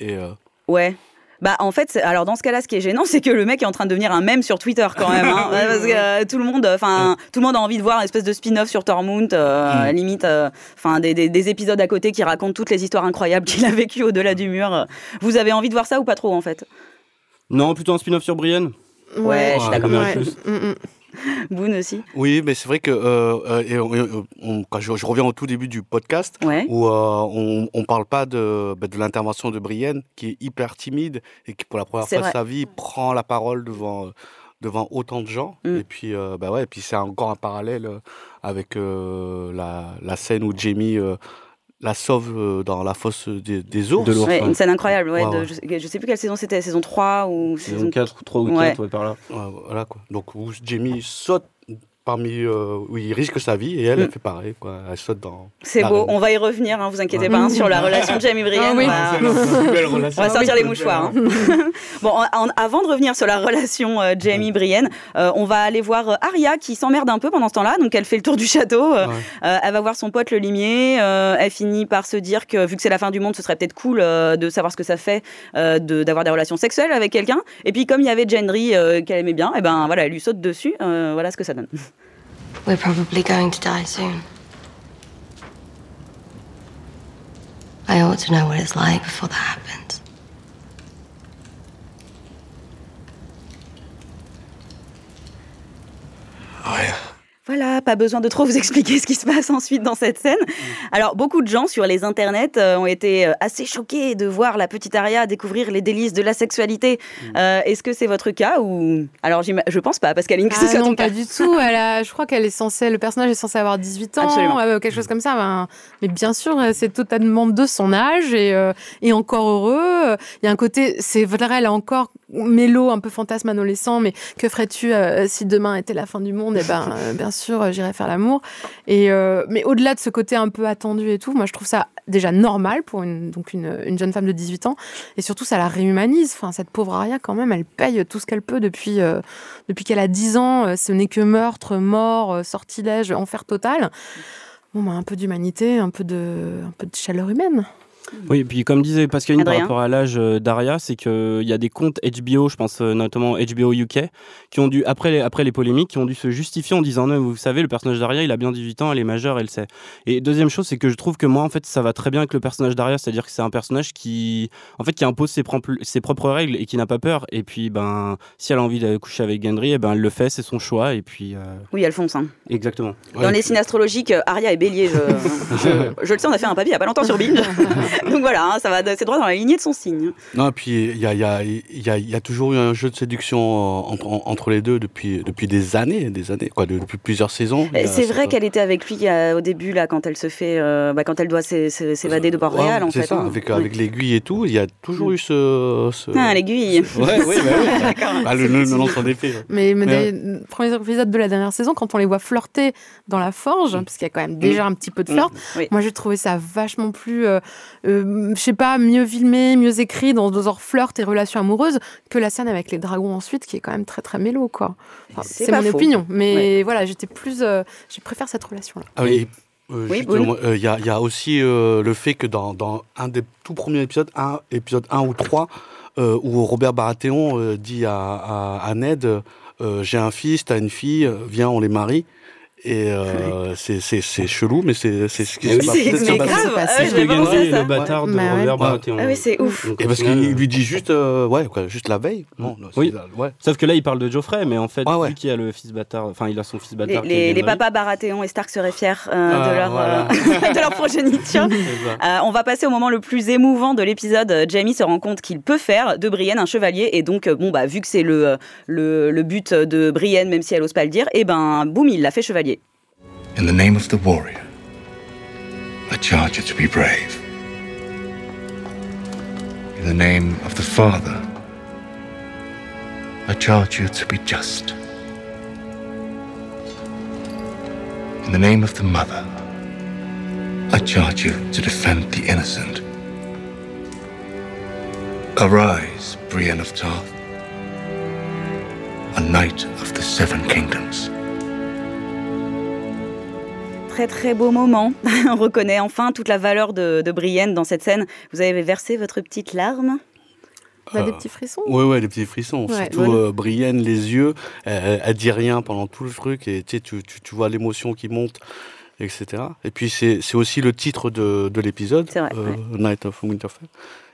et, euh, Ouais. Bah en fait, alors dans ce cas-là, ce qui est gênant, c'est que le mec est en train de devenir un mème sur Twitter quand même, hein. Parce que euh, tout le monde, enfin tout le monde a envie de voir une espèce de spin-off sur Tormund, euh, Mm. limite, euh, enfin des, des- des épisodes à côté qui racontent toutes les histoires incroyables qu'il a vécues au-delà du mur. Vous avez envie de voir ça ou pas trop en fait? Non, plutôt un spin-off sur Brienne? Ouais, je suis d'accord. Ouais. Boone aussi. Oui, mais c'est vrai que euh, euh, et on- on- on- quand je, je reviens au tout début du podcast, Ouais. où euh, on, on parle pas de, bah, de l'intervention de Brienne, qui est hyper timide et qui pour la première fois de sa vie prend la parole devant devant autant de gens. Mm. Et puis euh, bah ouais, et puis c'est encore un parallèle avec euh, la, la scène où Jamie euh, la sauve euh, dans la fosse des, des ours. De Ouais, une scène incroyable. Ouais, Ouais, de- ouais. je, sais- je sais plus quelle saison c'était, saison 3 ou Saison saison 4, 3 ou Ouais. 4, ouais, par là. Ouais, voilà quoi. Donc où Jamie saute parmi euh, où il risque sa vie et elle, elle Mm. fait pareil quoi. Elle saute dans. C'est beau, on va y revenir, hein, vous inquiétez Ouais. pas, hein, sur la relation de Jamie Brienne. Ah oui. on va-. On sortir les mouchoirs. hein. bon, en- en- avant de revenir sur la relation euh, Jamie Brienne, euh, on va aller voir Arya qui s'emmerde un peu pendant ce temps-là. Donc elle fait le tour du château. euh, Ouais. euh, elle va voir son pote le limier. euh, elle finit par se dire que vu que c'est la fin du monde, ce serait peut-être cool euh, de savoir ce que ça fait euh, de- d'avoir des relations sexuelles avec quelqu'un. Et puis comme il y avait Gendry euh, qu'elle aimait bien, et ben voilà, elle lui saute dessus. Euh, voilà ce que ça donne. We're probably going to die soon. I ought to know what it's like before that happens. Oh, Voilà, pas besoin de trop vous expliquer ce qui se passe ensuite dans cette scène. Alors, beaucoup de gens sur les internets euh, ont été euh, assez choqués de voir la petite Aria découvrir les délices de la sexualité. Euh, Est-ce que c'est votre cas ou alors je pense pas, Pascaline, que ce Ah non, pas cas. du tout. Elle a, je crois qu'elle est censée, le personnage est censé avoir 18 ans, Absolument. euh, quelque chose comme ça. ben, mais bien sûr, c'est totalement de son âge et, euh, et encore heureux. Il y a un côté, c'est vrai, elle a encore mélo, un peu fantasme adolescent, mais que ferais-tu euh, si demain était la fin du monde? Eh ben, euh, bien sûr, euh, j'irais faire l'amour. Et mais au-delà de ce côté un peu attendu et tout, moi, je trouve ça déjà normal pour une, donc une, une jeune femme de 18 ans. Et surtout, ça la réhumanise. Enfin, cette pauvre Aria, quand même, elle paye tout ce qu'elle peut depuis, depuis qu'elle a 10 ans. Ce n'est que meurtre, mort, sortilège, enfer total. Bon, bah, un peu d'humanité, un peu de, un peu de chaleur humaine. Oui, et puis comme disait Pascaline par rapport à l'âge euh, d'Aria, c'est qu'il y a des comptes HBO, je pense euh, notamment HBO UK, qui ont dû, après les, après les polémiques, qui ont dû se justifier en disant non, vous savez, le personnage d'Aria, il a bien 18 ans, elle est majeure, elle sait. Et deuxième chose, c'est que je trouve que moi, en fait, ça va très bien avec le personnage d'Aria, c'est-à-dire que c'est un personnage qui, en fait, qui impose ses, propres- ses propres règles et qui n'a pas peur. Et puis, ben, si elle a envie de coucher avec Gendry, eh ben, elle le fait, c'est son choix. Et puis, euh, Oui, elle fonce. hein. exactement. Dans les signes astrologiques, euh, Aria est bélier. Je, je- je le sais, on a fait un papier il y a pas longtemps sur Binge. Donc voilà, hein, ça va, c'est droit dans la lignée de son signe. Non, et puis il y a, il y, a, il y, a, y a toujours eu un jeu de séduction euh, entre, en- entre les deux depuis, depuis des années, des années, quoi, de- depuis plusieurs saisons. C'est vrai qu'elle était avec lui euh, au début là, quand elle se fait, euh, bah, quand elle doit s'é- s'é- s'évader de Port-Royal Ouais, en c'est fait. ça, hein. avec, l'aiguille et tout, il y a toujours eu ce. ce- Ah, l'aiguille. Ouais, ouais, bah oui. D'accord. Ah, le, le, le épée. ouais. Mais, mais Ouais. d'ailleurs, le premier épisode de la dernière saison, quand on les voit flirter dans la forge, parce qu'il y a quand même déjà un petit peu de flirt, Oui. moi j'ai trouvé ça vachement plus, euh, euh, je sais pas, mieux filmé, mieux écrit dans leur flirt et relations amoureuses que la scène avec les dragons ensuite, qui est quand même très très mélo, quoi. Enfin, C'est mon faux. opinion, mais voilà, j'étais plus, euh, je préfère cette relation-là. Ah oui. euh, Oui, moi, euh, Il y, a, il y a aussi euh, le fait que dans, dans un des tout premiers épisodes, un, épisode 1 ou 3, euh, où Robert Baratheon euh, dit à, à, à Ned euh, J'ai un fils, t'as une fille, viens, on les marie. Et euh, c'est- c'est c'est chelou, mais c'est c'est ce qui Mais se passe. c'est- grave, c'est ah le bâtard de Bah ouais. Robert Ouais. Baratheon. Ah oui, c'est ouf. Et parce qu'il lui dit juste, euh, ouais, quoi, juste la veille. Non, non, Oui. Sauf que là, il parle de Geoffrey, mais en fait, Ah ouais. vu qu'il a le fils bâtard, enfin, il a son fils bâtard. qui les- papas Baratheon et Stark seraient fiers euh, Ah, de, leur, voilà. euh, de leur progéniture. Euh, on va passer au moment le plus émouvant de l'épisode. Euh, Jamie se rend compte qu'il peut faire de Brienne un chevalier et donc euh, bon bah vu que c'est le, euh, le le but de Brienne même si elle ose pas le dire, et ben boum il l'a fait chevalier. In the name of the warrior, I charge you to be brave. In the name of the father, I charge you to be just. In the name of the mother, I charge you to defend the innocent. Arise, Brienne of Tarth, a knight of the seven kingdoms. Très très beau moment. On reconnaît enfin toute la valeur de, de Brienne dans cette scène. Vous avez versé votre petite larme. On a des petits frissons. Ouais, ouais, des petits frissons. Ouais. Surtout euh, Brienne, les yeux, elle, elle dit rien pendant tout le truc et tu, tu, tu, vois l'émotion qui monte, etc. Et puis c'est c'est aussi le titre de, de l'épisode, C'est vrai, euh, Night of Winterfell.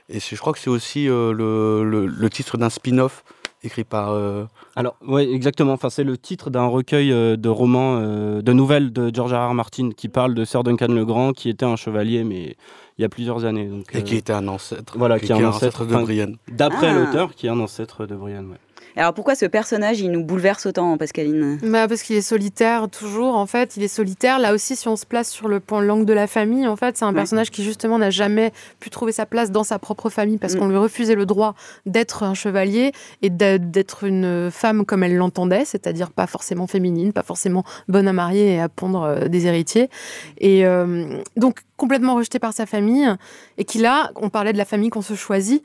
Et je crois que c'est aussi euh, le, le, le titre d'un spin-off écrit par. euh, Alors, ouais, exactement. Enfin, c'est le titre d'un recueil euh, de romans, euh, de nouvelles de George R. R. Martin qui parle de Sir Duncan le Grand, qui était un chevalier, mais il y a plusieurs années. Donc, et qui était un ancêtre. voilà, qui, qui est un ancêtre de Brienne. D'après Ah. l'auteur, qui est un ancêtre de Brienne. ouais. Alors pourquoi ce personnage il nous bouleverse autant, Pascaline? Bah, parce qu'il est solitaire toujours, en fait, il est solitaire. Là aussi, si on se place sur le point l'angle de la famille, en fait, c'est un Ouais. personnage qui justement n'a jamais pu trouver sa place dans sa propre famille parce Mm. qu'on lui refusait le droit d'être un chevalier et d'être une femme comme elle l'entendait, c'est-à-dire pas forcément féminine, pas forcément bonne à marier et à pondre euh, des héritiers. Et euh, donc complètement rejeté par sa famille et qui là, on parlait de la famille qu'on se choisit.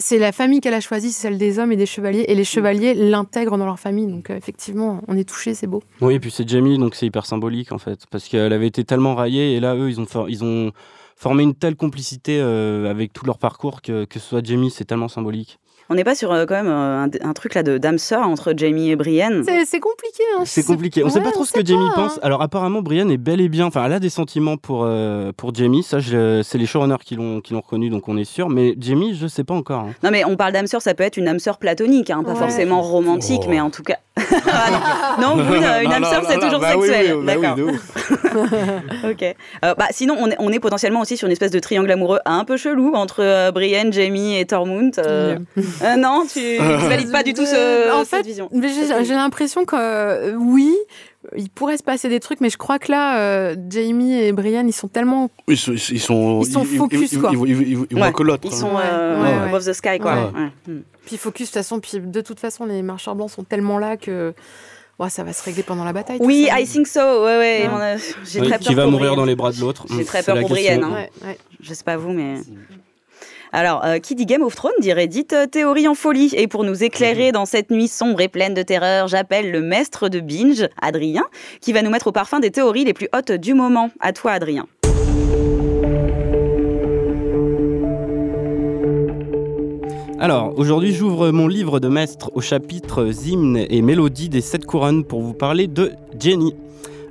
C'est la famille qu'elle a choisie, c'est celle des hommes et des chevaliers, et les chevaliers l'intègrent dans leur famille. Donc euh, effectivement, on est touché, c'est beau. Oui, et puis c'est Jamie, donc c'est hyper symbolique en fait, parce qu'elle avait été tellement raillée, et là, eux, ils ont, for- ils ont formé une telle complicité euh, avec tout leur parcours que, que ce soit Jamie, c'est tellement symbolique. On n'est pas sur euh, quand même euh, un, un truc là de d'âme sœur entre Jamie et Brienne. C'est compliqué. hein. C'est compliqué. On sait ouais, pas trop ce que sait Jamie pas, pense. hein. Alors apparemment, Brienne est bel et bien. Enfin, elle a des sentiments pour euh, pour Jamie. Ça, c'est les showrunners qui l'ont qui l'ont reconnu, donc on est sûr. Mais Jamie, je sais pas encore. hein. Non mais on parle d'âme sœur, ça peut être une âme sœur platonique, hein, pas Ouais. forcément romantique, Oh. mais en tout cas. Ah, non, une âme sœur c'est toujours bah sexuel. oui, oui, D'accord. ok. Euh, bah, sinon, on est, on est potentiellement aussi sur une espèce de triangle amoureux un peu chelou entre euh, Brienne, Jamie et Tormund. euh. Euh, non, tu, tu valides pas du tout ce, Euh, en cette fait, vision. mais j'ai l'impression que euh, oui, il pourrait se passer des trucs, mais je crois que là, euh, Jamie et Brienne, ils sont tellement. Ils sont. Ils sont, Ils sont focus, ils, quoi. ils, ils, ils, ils Ouais, voient que l'autre. Ils hein. sont euh, ouais, ouais. above the sky, quoi. Ouais. Ouais. Hmm. Puis focus, de toute façon, puis de toute façon, les marcheurs blancs sont tellement là que ouais, ça va se régler pendant la bataille. Oui, ça. I think so. Ouais, ouais. Ouais. J'ai Oui, très qui peur va pour mourir Brienne. dans les bras de l'autre J'ai Mm, très peur la pour question. Brienne. hein. Ouais, ouais. Je sais pas vous, mais. Alors, euh, qui dit Game of Thrones dirait dite euh, théorie en folie. Et pour nous éclairer dans cette nuit sombre et pleine de terreur, j'appelle le maître de binge, Adrien, qui va nous mettre au parfum des théories les plus hautes du moment. À toi, Adrien. Alors, aujourd'hui, j'ouvre mon livre de maître au chapitre hymnes et mélodies des sept couronnes pour vous parler de Jenny.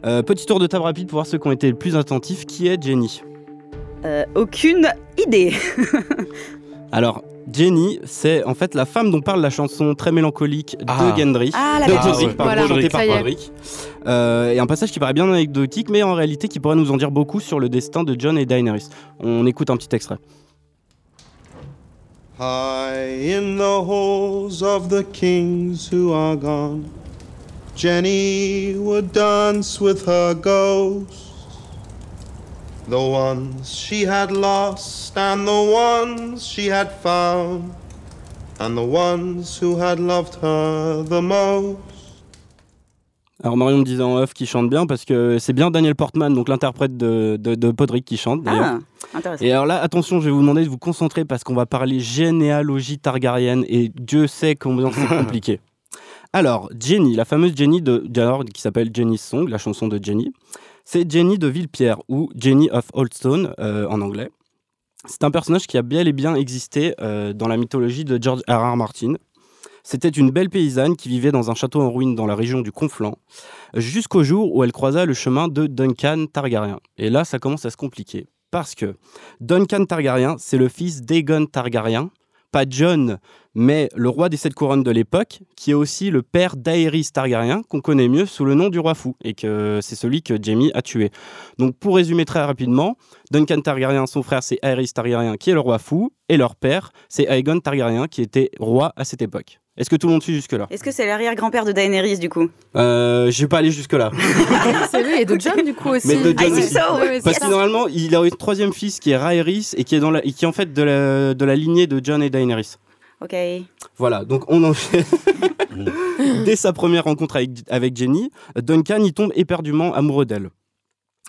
Euh, petit tour de table rapide pour voir ceux qui ont été le plus attentifs. Qui est Jenny? Euh, aucune idée. Alors, Jenny, c'est en fait la femme dont parle la chanson très mélancolique de Ah. Gendry. Ah, la de ouais. Voilà, par. Euh, et un passage qui paraît bien anecdotique, mais en réalité qui pourrait nous en dire beaucoup sur le destin de John et Daenerys. On écoute un petit extrait. High in the halls of the kings who are gone, Jenny would dance with her ghosts. The ones she had lost, and the ones she had found, and the ones who had loved her the most. Alors Marion me disait en off qu'il chante bien parce que c'est bien Daniel Portman, donc l'interprète de, de, de Podrick qui chante d'ailleurs. Ah, intéressant. Et alors là, attention, je vais vous demander de vous concentrer parce qu'on va parler généalogie targaryenne et Dieu sait combien c'est compliqué. Alors, Jenny, la fameuse Jenny de, qui s'appelle Jenny's Song, la chanson de Jenny, c'est Jenny de Villepierre ou Jenny of Oldstone euh, en anglais. C'est un personnage qui a bien et bien existé euh, dans la mythologie de George R. R. Martin. C'était une belle paysanne qui vivait dans un château en ruine dans la région du Conflans, jusqu'au jour où elle croisa le chemin de Duncan Targaryen. Et là, ça commence à se compliquer. Parce que Duncan Targaryen, c'est le fils d'Aegon Targaryen, pas John, mais le roi des sept couronnes de l'époque, qui est aussi le père d'Aerys Targaryen, qu'on connaît mieux sous le nom du roi fou, et que c'est celui que Jaime a tué. Donc pour résumer très rapidement, Duncan Targaryen, son frère, c'est Aerys Targaryen, qui est le roi fou, et leur père, c'est Aegon Targaryen, qui était roi à cette époque. Est-ce que tout le monde suit jusque-là? Est-ce que c'est l'arrière-grand-père de Daenerys du coup? Euh, Je vais pas aller jusque-là. c'est lui et de John du coup aussi. Mais de John think aussi. so. Parce que normalement, il a un troisième fils qui est Rhaerys et qui est, dans la, et qui est en fait de la, de la lignée de John et Daenerys. Ok. Voilà, donc on enchaîne. Dès sa première rencontre avec, avec Jenny, Duncan y tombe éperdument amoureux d'elle.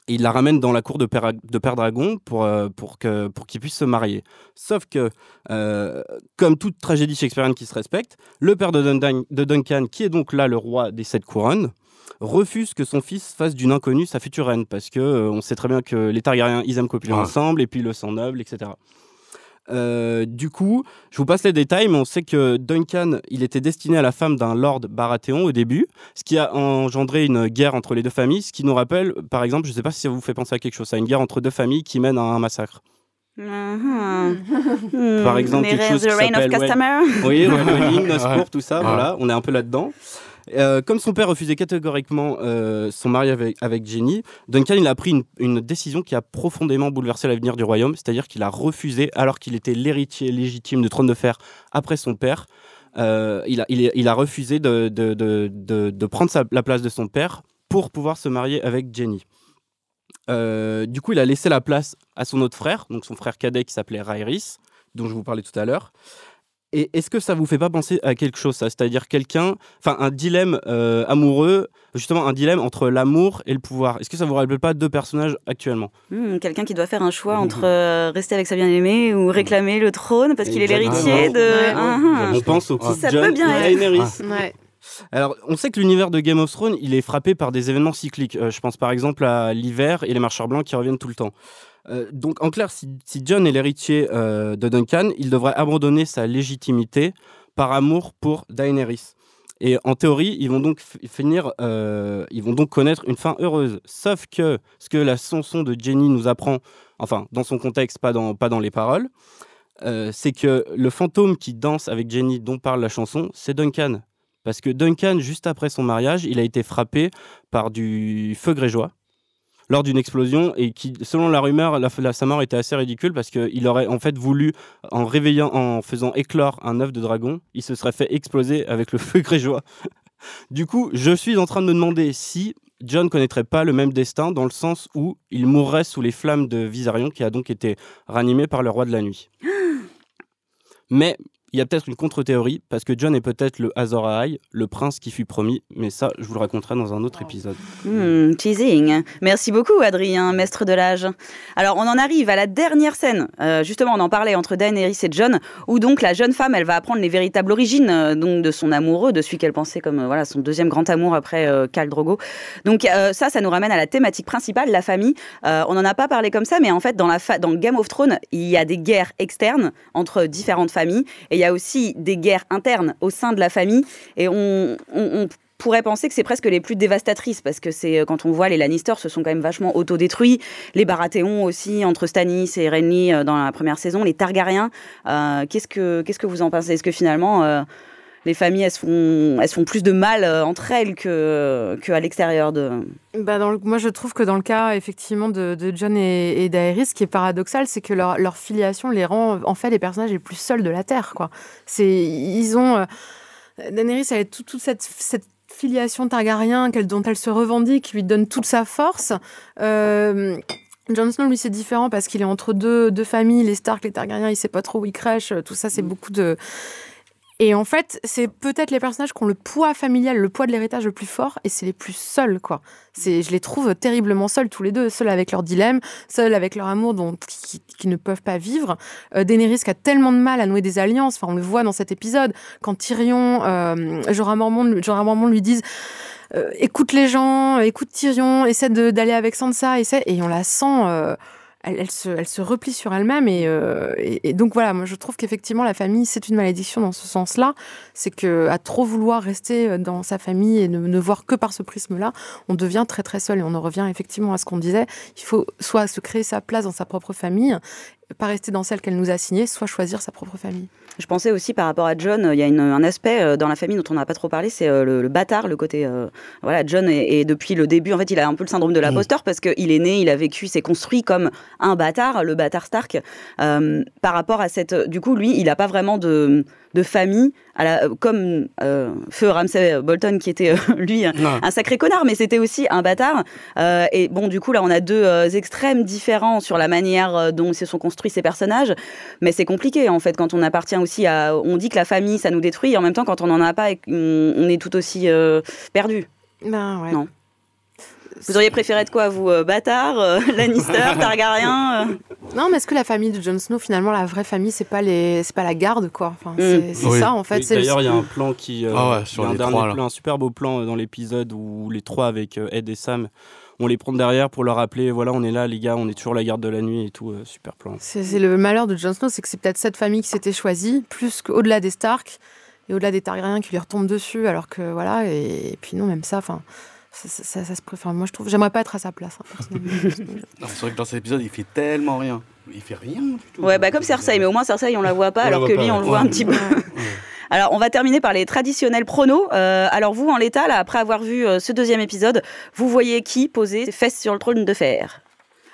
Et Il la ramène dans la cour de Père, de Père Dragon pour, euh, pour qu'ils puissent se marier. Sauf que, euh, comme toute tragédie shakespearienne qui se respecte, le père de, Dun- de Duncan, qui est donc là le roi des sept couronnes, refuse que son fils fasse d'une inconnue sa future reine, parce que euh, on sait très bien que les Targaryens, ils aiment copuler Ouais. ensemble, et puis le sang noble, etc. Euh, du coup, je vous passe les détails, mais on sait que Duncan, il était destiné à la femme d'un lord Baratheon au début, ce qui a engendré une guerre entre les deux familles, ce qui nous rappelle, par exemple, je ne sais pas si ça vous fait penser à quelque chose, à une guerre entre deux familles qui mène à un massacre. Mhm. Par Hmm, exemple, les quelque chose The qui Reign of s'appelle Customer. Oui, Wedding, Ouais. courtes, tout ça, Ouais. voilà, on est un peu là-dedans. Euh, comme son père refusait catégoriquement euh, son mariage avec, Jenny, Duncan il a pris une, décision qui a profondément bouleversé l'avenir du royaume, c'est-à-dire qu'il a refusé, alors qu'il était l'héritier légitime du trône de fer après son père, euh, il, a, refusé de, prendre sa- la place de son père pour pouvoir se marier avec Jenny. Du coup, il a laissé la place à son autre frère, donc son frère cadet qui s'appelait Rhaerys, dont je vous parlais tout à l'heure. Et est-ce que ça vous fait pas penser à quelque chose, ça? C'est-à-dire quelqu'un, enfin un dilemme euh, amoureux, justement un dilemme entre l'amour et le pouvoir. Est-ce que ça vous rappelle pas deux personnages actuellement? Hmm, Quelqu'un qui doit faire un choix entre euh, rester avec sa bien-aimée ou réclamer le trône parce qu'il est l'héritier de. Ouais. Ah, ah. On pense au Si couple ça Jon peut bien être. Ouais. Alors, on sait que l'univers de Game of Thrones, il est frappé par des événements cycliques. Euh, je pense par exemple à l'hiver et les marcheurs blancs qui reviennent tout le temps. Euh, donc, en clair, si, John est l'héritier euh, de Duncan, il devrait abandonner sa légitimité par amour pour Daenerys. Et en théorie, ils vont donc finir, euh, ils vont donc connaître une fin heureuse. Sauf que ce que la chanson de Jenny nous apprend, enfin dans son contexte, pas dans, pas dans les paroles, c'est que le fantôme qui danse avec Jenny, dont parle la chanson, c'est Duncan. Parce que Duncan, juste après son mariage, il a été frappé par du feu grégeois lors d'une explosion et qui, selon la rumeur, la, la- sa mort était assez ridicule parce qu'il aurait en fait voulu, en réveillant, en faisant éclore un œuf de dragon, il se serait fait exploser avec le feu grégeois. du coup, je suis en train de me demander si John connaîtrait pas le même destin dans le sens où il mourrait sous les flammes de Viserion qui a donc été ranimé par le roi de la nuit. Mais il y a peut-être une contre-théorie, parce que John est peut-être le Azor Ahai, le prince qui fut promis, mais ça, je vous le raconterai dans un autre épisode. Hmm, teasing. Merci beaucoup, Adrien, maître de l'âge. Alors, on en arrive à la dernière scène. Euh, justement, on en parlait entre Daenerys et John, où donc la jeune femme, elle va apprendre les véritables origines euh, donc de son amoureux, de celui qu'elle pensait comme euh, voilà son deuxième grand amour après Khal Drogo. Donc ça, ça nous ramène à la thématique principale, la famille. On n'en a pas parlé comme ça, mais en fait, dans Game of Thrones, il y a des guerres externes entre différentes familles, il y a aussi des guerres internes au sein de la famille, et on, pourrait penser que c'est presque les plus dévastatrices parce que c'est euh, quand on voit les Lannister se sont quand même vachement autodétruits, les Baratheons aussi entre Stannis et Renly euh, dans la première saison, les Targaryens. euh, qu'est-ce que que vous en pensez? Est-ce que finalement les familles elles se font elles se font plus de mal euh, entre elles que que à l'extérieur de Bah dans le- moi, je trouve que dans le cas effectivement de, de John et, et Daenerys, ce qui est paradoxal, c'est que leur, leur filiation les rend en fait les personnages les plus seuls de la Terre. Quoi. C'est, ils ont. euh, Daenerys, elle a tout- toute cette, cette filiation Targaryen qu'elle, dont elle se revendique, qui lui donne toute sa force. Euh, Jon Snow, lui, c'est différent parce qu'il est entre deux, deux familles, les Stark, les Targaryens, il sait pas trop où il crèche. Tout ça, c'est beaucoup de. Et en fait, c'est peut-être les personnages qui ont le poids familial, le poids de l'héritage le plus fort, et c'est les plus seuls, quoi. C'est, je les trouve terriblement seuls tous les deux, seuls avec leur dilemme, seuls avec leur amour dont qui, ne peuvent pas vivre. Euh, Daenerys qui a tellement de mal à nouer des alliances, enfin on le voit dans cet épisode, quand Tyrion, euh, Jorah lui disent euh, écoute les gens, écoute Tyrion, essaie d'aller avec Sansa, essaie, et on la sent. Elle, se, elle se replie sur elle-même. Et, euh, et, donc voilà, moi je trouve qu'effectivement la famille, c'est une malédiction dans ce sens-là. C'est que à trop vouloir rester euh, dans sa famille et ne, ne voir que par ce prisme-là, on devient très très seul. Et on en revient effectivement à ce qu'on disait. Il faut soit se créer sa place dans sa propre famille, pas rester dans celle qu'elle nous a assignée, soit choisir sa propre famille. Je pensais aussi par rapport à John, il y a une- un aspect euh, dans la famille dont on n'a pas trop parlé, c'est euh, le, le bâtard, le côté. euh, voilà, John est, est depuis le début, en fait, il a un peu le syndrome de l'imposteur parce qu'il est né, il a vécu, s'est construit comme un bâtard, le bâtard Stark. Euh, par rapport à cette. Du coup, lui, il n'a pas vraiment de, de famille, à la, euh, comme euh, Feu Ramsay Bolton, qui était euh, lui un, un sacré connard, mais c'était aussi un bâtard. Euh, et bon, du coup, là, on a deux euh, extrêmes différents sur la manière euh, dont se sont construits ces personnages. Mais c'est compliqué, en fait, quand on appartient aussi à. On dit que la famille, ça nous détruit, et en même temps, quand on n'en a pas, et qu'on- on est tout aussi euh, perdu. Ben ouais. Non. Vous auriez préféré être quoi, vous euh, Bâtard, euh, Lannister, Targaryen euh Non, mais est-ce que la famille de Jon Snow, finalement, la vraie famille, c'est pas les, c'est pas la garde, quoi? Enfin, Mm. c'est Oui. ça, en fait. Oui, D'ailleurs, il y a un plan qui. euh, Ah ouais, il y a sur un les dernier trois, plan, un super beau plan dans l'épisode où les trois avec Ed et Sam, on les prend derrière pour leur rappeler voilà, on est là, les gars, on est toujours la garde de la nuit et tout. euh, super plan. C'est c'est le malheur de Jon Snow, c'est que c'est peut-être cette famille qui s'était choisie, plus qu'au-delà des Stark et au-delà des Targaryens qui lui retombent dessus, alors que voilà, et, et puis non, même ça, enfin, ça, ça- ça- ça se préfère. Moi, je trouve, j'aimerais pas être à sa place, hein, C'est vrai que dans cet épisode, il fait tellement rien. Il fait rien du tout. Ouais, bah comme Cersei, mais au moins Cersei, on la voit pas, On alors voit que pas, lui, on ouais. le voit un petit peu. Alors, on va terminer par les traditionnels pronos. Euh, alors, vous, en l'état, là, après avoir vu euh, ce deuxième épisode, vous voyez qui poser ses fesses sur le trône de fer?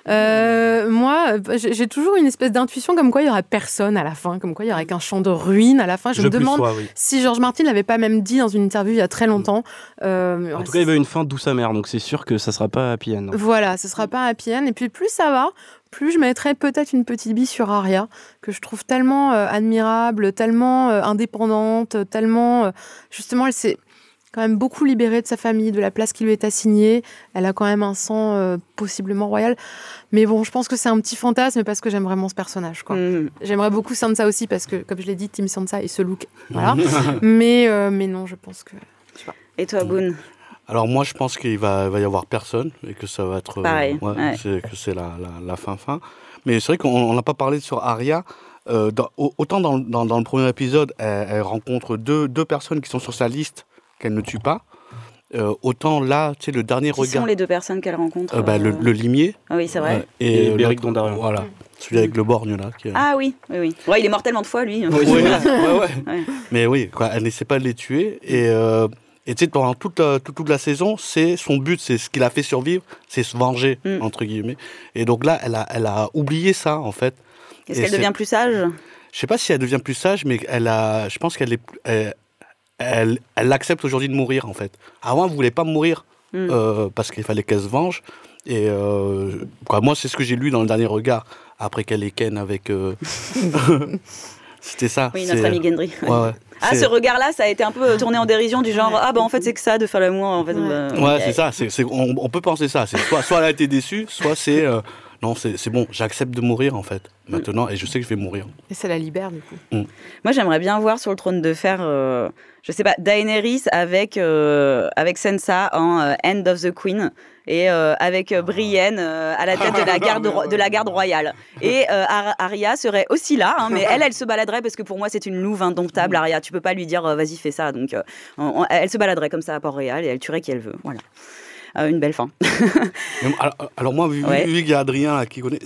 Euh, moi, j'ai toujours une espèce d'intuition comme quoi il y aurait personne à la fin, comme quoi il y aurait qu'un champ de ruines à la fin. Je, Je me demande oui. si George Martin l'avait pas même dit dans une interview il y a très longtemps. Euh, En tout cas, il veut une fin douce amère, donc c'est sûr que ça sera pas happy end. Voilà, ce sera pas happy end. Et puis plus ça va, plus je mettrais peut-être une petite bille sur Arya, que je trouve tellement euh, admirable, tellement euh, indépendante, tellement... euh, justement, elle s'est quand même beaucoup libérée de sa famille, de la place qui lui est assignée. Elle a quand même un sang euh, possiblement royal. Mais bon, je pense que c'est un petit fantasme parce que j'aime vraiment ce personnage. quoi. Mm. J'aimerais beaucoup Sansa aussi parce que, comme je l'ai dit, Tim Sansa et ce look. Voilà. mais, euh, mais non, je pense que... je sais pas. Et toi, Boone? Alors moi, je pense qu'il va, va y avoir personne et que ça va être... euh, Pareil, ouais, ouais. c'est- que c'est la, la, la fin fin. Mais c'est vrai qu'on n'a pas parlé sur Arya. Euh, dans- autant dans, dans, dans le premier épisode, elle, elle rencontre deux, deux personnes qui sont sur sa liste qu'elle ne tue pas. Euh, autant là, tu sais, le dernier Qui regard... sont les deux personnes qu'elle rencontre Euh, bah, le, euh, le limier. Ah oui, c'est vrai. Euh, Et Beric l'autre- Dondarrion. Voilà, celui avec le borgne là. Qui Ah oui, oui, oui. Ouais, il est mort tellement de fois, lui. Oui, ouais, ouais. Ouais. Mais oui, quoi, elle n'essaie pas de les tuer. Et euh, et tu sais, pendant toute, la- toute, toute la saison, c'est son but, c'est ce qu'il a fait survivre, c'est se venger, Mm. entre guillemets. Et donc là, elle a, elle a oublié ça, en fait. Est-ce Et qu'elle devient plus sage? Je sais pas si elle devient plus sage, mais elle a, je pense qu'elle est, plus- elle, elle, elle accepte aujourd'hui de mourir, en fait. Avant, elle voulait pas mourir Mm. euh, parce qu'il fallait qu'elle se venge. Et euh, quoi, moi, c'est ce que j'ai lu dans le dernier regard après qu'elle est ken avec. euh, C'était ça. Oui, notre ami Gendry. Ouais, ouais. Ah, ce regard-là, ça a été un peu tourné en dérision du genre Ah, bah en fait, c'est que ça de faire l'amour. En fait, bah, Ouais, ok. c'est ça. on, on peut penser ça. Soit, soit elle a été déçue, soit c'est euh, non, c'est c'est bon. J'accepte de mourir en fait maintenant, et je sais que je vais mourir. Et ça la libère, du coup. Moi, j'aimerais bien voir sur le trône de fer, euh, je sais pas, Daenerys avec, euh, avec Sansa en euh, End of the Queen et euh, avec euh, Brienne euh, à la tête de la garde, ro- de la garde royale. Et euh, Ar- Arya serait aussi là, hein, mais elle, elle se baladerait parce que pour moi, c'est une louve indomptable, Arya. Tu peux pas lui dire, vas-y, fais ça. Donc, euh, on- on- elle se baladerait comme ça à Port-Royal et elle tuerait qui elle veut. Voilà. Euh, une belle fin. Alors, alors moi, vu, Ouais. vu qu'il y a Adrien là, qui connaît.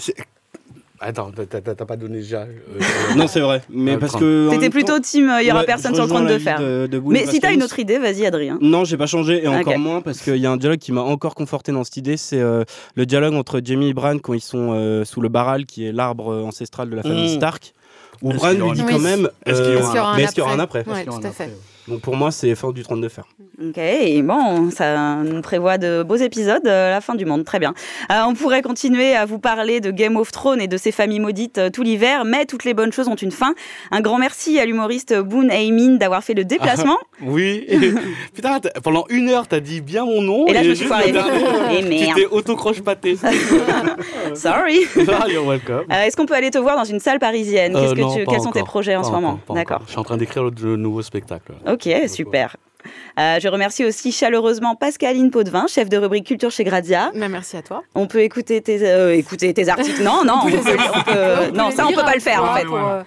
Attends, t'as- pas donné déjà. euh, Non, c'est vrai. Mais euh, parce que. T'étais plutôt temps- team, euh, il y aura Ouais, personne sur le trône de fer. de- mais si t'as une autre idée, vas-y, Adrien. Non, j'ai pas changé et encore moins parce qu'il y a un dialogue qui m'a encore conforté dans cette idée. C'est euh, le dialogue entre Jamie et Bran quand ils sont euh, sous le Baral, qui est l'arbre euh, ancestral de la famille Mm. Stark. Où Bran lui dit quand même. Est-ce qu'il y euh, aura un- Est-ce qu'il y aura un mais est-ce qu'il y aura un après Ouais, tout à fait. Donc pour moi, c'est fin du trône de fer. Ok, et bon, ça nous prévoit de beaux épisodes, euh, la fin du monde, très bien. Euh, on pourrait continuer à vous parler de Game of Thrones et de ses familles maudites euh, tout l'hiver, mais toutes les bonnes choses ont une fin. Un grand merci à l'humoriste Boone Aimin d'avoir fait le déplacement. Oui. Putain, pendant une heure, t'as dit bien mon nom. Et là, je me suis foirée. Et Tu merde. t'es auto-croche pâté. Sorry. Ah, You're welcome. Euh, Est-ce qu'on peut aller te voir dans une salle parisienne? Qu'est-ce Euh, que non, tu- pas Quels sont tes projets en Pas ce moment? D'accord. Je suis en train d'écrire le, le nouveau spectacle. Ok, super. Euh, je remercie aussi chaleureusement Pascaline Potvin, chef de rubrique culture chez Gradia. Mais merci à toi. On peut écouter tes, euh, écouter tes articles. Non, non, on peut, on peut- non, ça on peut pas le faire en fait. Pour, euh,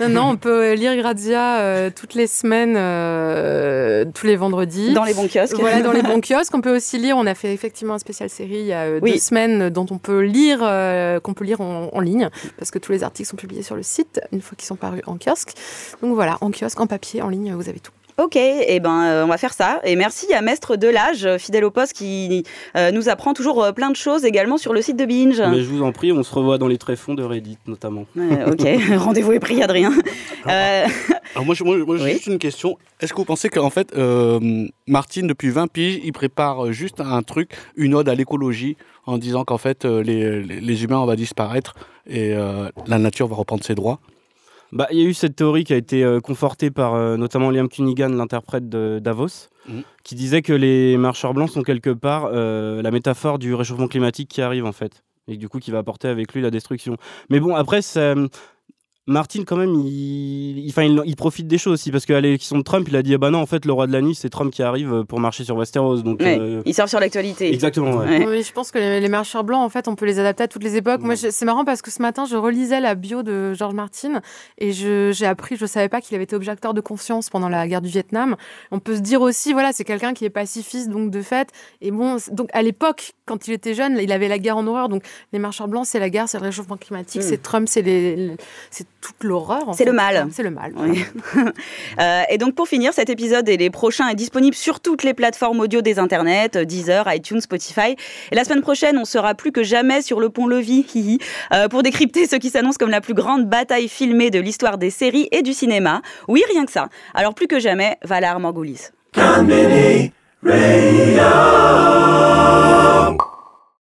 non, non, on peut lire Grazia euh, toutes les semaines, euh, tous les vendredis. Dans les bons kiosques. Voilà, dans les bons kiosques. On peut aussi lire. On a fait effectivement un spécial série il y a euh, Oui. deux semaines dont on peut lire, euh, qu'on peut lire en, en ligne, parce que tous les articles sont publiés sur le site une fois qu'ils sont parus en kiosque. Donc voilà, en kiosque, en papier, en ligne, vous avez tout. Ok, et ben euh, on va faire ça. Et merci à Mestre Delage, euh, fidèle au poste, qui euh, nous apprend toujours euh, plein de choses également sur le site de Binge. Mais je vous en prie, on se revoit dans les tréfonds de Reddit notamment. Ok, rendez-vous est pris, Adrien. Euh, Alors moi, je- moi, moi, j'ai juste une question. Est-ce que vous pensez qu'en fait, Martine, depuis 20 piges, il prépare juste un truc, une ode à l'écologie, en disant qu'en fait, les, les- humains, on va disparaître et la nature va reprendre ses droits? Bah, il y a eu cette théorie qui a été euh, confortée par euh, notamment Liam Cunningham, l'interprète de Davos, Mhm. qui disait que les marcheurs blancs sont quelque part euh, la métaphore du réchauffement climatique qui arrive en fait, et du coup qui va apporter avec lui la destruction. Mais bon, après, ça- Martin, quand même, il, il, enfin, il, il profite des choses aussi, parce qu'à l'élection de Trump, il a dit ah bah non, en fait, le roi de la nuit, c'est Trump qui arrive pour marcher sur Westeros. Donc, ouais, euh, Il sort sur l'actualité. Exactement, ouais. Oui, je pense que les, les marcheurs blancs, en fait, on peut les adapter à toutes les époques. Moi, c'est marrant parce que ce matin, je relisais la bio de George Martin et j'ai appris, je savais pas qu'il avait été objecteur de conscience pendant la guerre du Vietnam. On peut se dire aussi, voilà, c'est quelqu'un qui est pacifiste, donc de fait. Et bon, donc à l'époque, quand il était jeune, il avait la guerre en horreur. Donc les marcheurs blancs, c'est la guerre, c'est le réchauffement climatique, Mm. c'est Trump, c'est les, les- c'est toute l'horreur. en C'est le fait. mal. C'est le mal. Oui. Euh, et donc pour finir, cet épisode et les prochains est disponible sur toutes les plateformes audio des internets, euh, Deezer, iTunes, Spotify. Et la semaine prochaine, on sera plus que jamais sur le pont Levis, hihi, euh, pour décrypter ce qui s'annonce comme la plus grande bataille filmée de l'histoire des séries et du cinéma. Oui, rien que ça. Alors plus que jamais, Valar Radio.